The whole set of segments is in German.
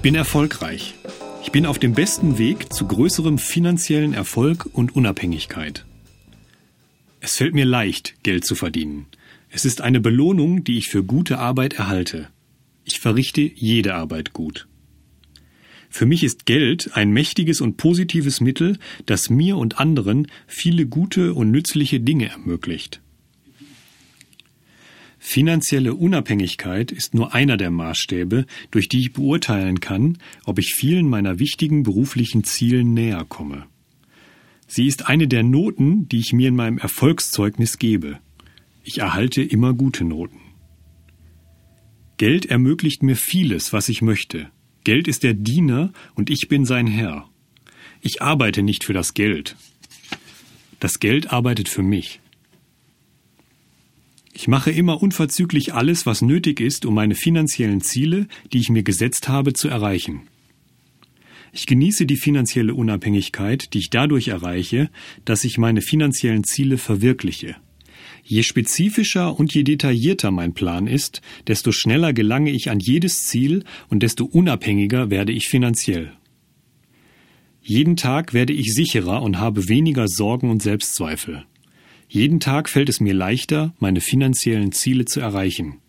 bin erfolgreich. Ich bin auf dem besten Weg zu größerem finanziellen Erfolg und Unabhängigkeit. Es fällt mir leicht, Geld zu verdienen. Es ist eine Belohnung, die ich für gute Arbeit erhalte. Ich verrichte jede Arbeit gut. Für mich ist Geld ein mächtiges und positives Mittel, das mir und anderen viele gute und nützliche Dinge ermöglicht. Finanzielle Unabhängigkeit ist nur einer der Maßstäbe, durch die ich beurteilen kann, ob ich vielen meiner wichtigen beruflichen Zielen näher komme. Sie ist eine der Noten, die ich mir in meinem Erfolgszeugnis gebe. Ich erhalte immer gute Noten. Geld ermöglicht mir vieles, was ich möchte. Geld ist der Diener und ich bin sein Herr. Ich arbeite nicht für das Geld. Das Geld arbeitet für mich. Ich mache immer unverzüglich alles, was nötig ist, um meine finanziellen Ziele, die ich mir gesetzt habe, zu erreichen. Ich genieße die finanzielle Unabhängigkeit, die ich dadurch erreiche, dass ich meine finanziellen Ziele verwirkliche. Je spezifischer und je detaillierter mein Plan ist, desto schneller gelange ich an jedes Ziel und desto unabhängiger werde ich finanziell. Jeden Tag werde ich sicherer und habe weniger Sorgen und Selbstzweifel. Jeden Tag fällt es mir leichter, meine finanziellen Ziele zu erreichen.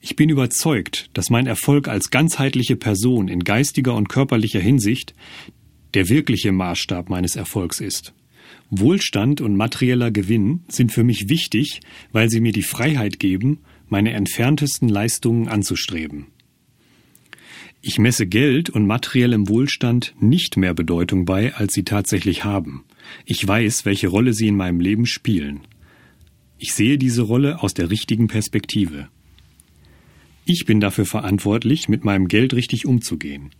Ich bin überzeugt, dass mein Erfolg als ganzheitliche Person in geistiger und körperlicher Hinsicht der wirkliche Maßstab meines Erfolgs ist. Wohlstand und materieller Gewinn sind für mich wichtig, weil sie mir die Freiheit geben, meine entferntesten Leistungen anzustreben. Ich messe Geld und materiellem Wohlstand nicht mehr Bedeutung bei, als sie tatsächlich haben. Ich weiß, welche Rolle sie in meinem Leben spielen. Ich sehe diese Rolle aus der richtigen Perspektive. Ich bin dafür verantwortlich, mit meinem Geld richtig umzugehen.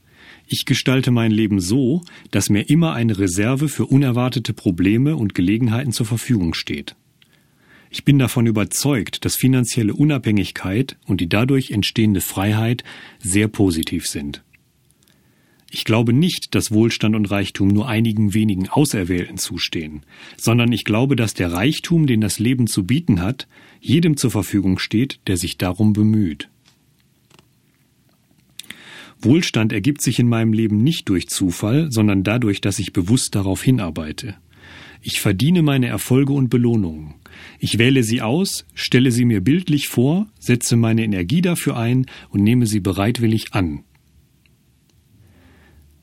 Ich gestalte mein Leben so, dass mir immer eine Reserve für unerwartete Probleme und Gelegenheiten zur Verfügung steht. Ich bin davon überzeugt, dass finanzielle Unabhängigkeit und die dadurch entstehende Freiheit sehr positiv sind. Ich glaube nicht, dass Wohlstand und Reichtum nur einigen wenigen Auserwählten zustehen, sondern ich glaube, dass der Reichtum, den das Leben zu bieten hat, jedem zur Verfügung steht, der sich darum bemüht. Wohlstand ergibt sich in meinem Leben nicht durch Zufall, sondern dadurch, dass ich bewusst darauf hinarbeite. Ich verdiene meine Erfolge und Belohnungen. Ich wähle sie aus, stelle sie mir bildlich vor, setze meine Energie dafür ein und nehme sie bereitwillig an.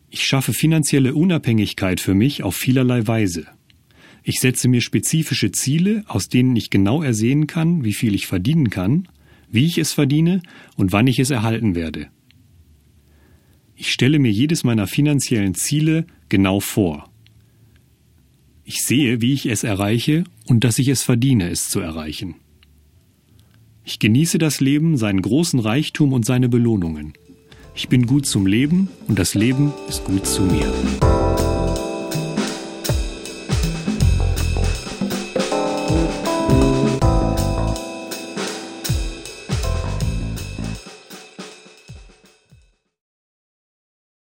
Ich schaffe finanzielle Unabhängigkeit für mich auf vielerlei Weise. Ich setze mir spezifische Ziele, aus denen ich genau ersehen kann, wie viel ich verdienen kann, wie ich es verdiene und wann ich es erhalten werde. Ich stelle mir jedes meiner finanziellen Ziele genau vor. Ich sehe, wie ich es erreiche und dass ich es verdiene, es zu erreichen. Ich genieße das Leben, seinen großen Reichtum und seine Belohnungen. Ich bin gut zum Leben und das Leben ist gut zu mir.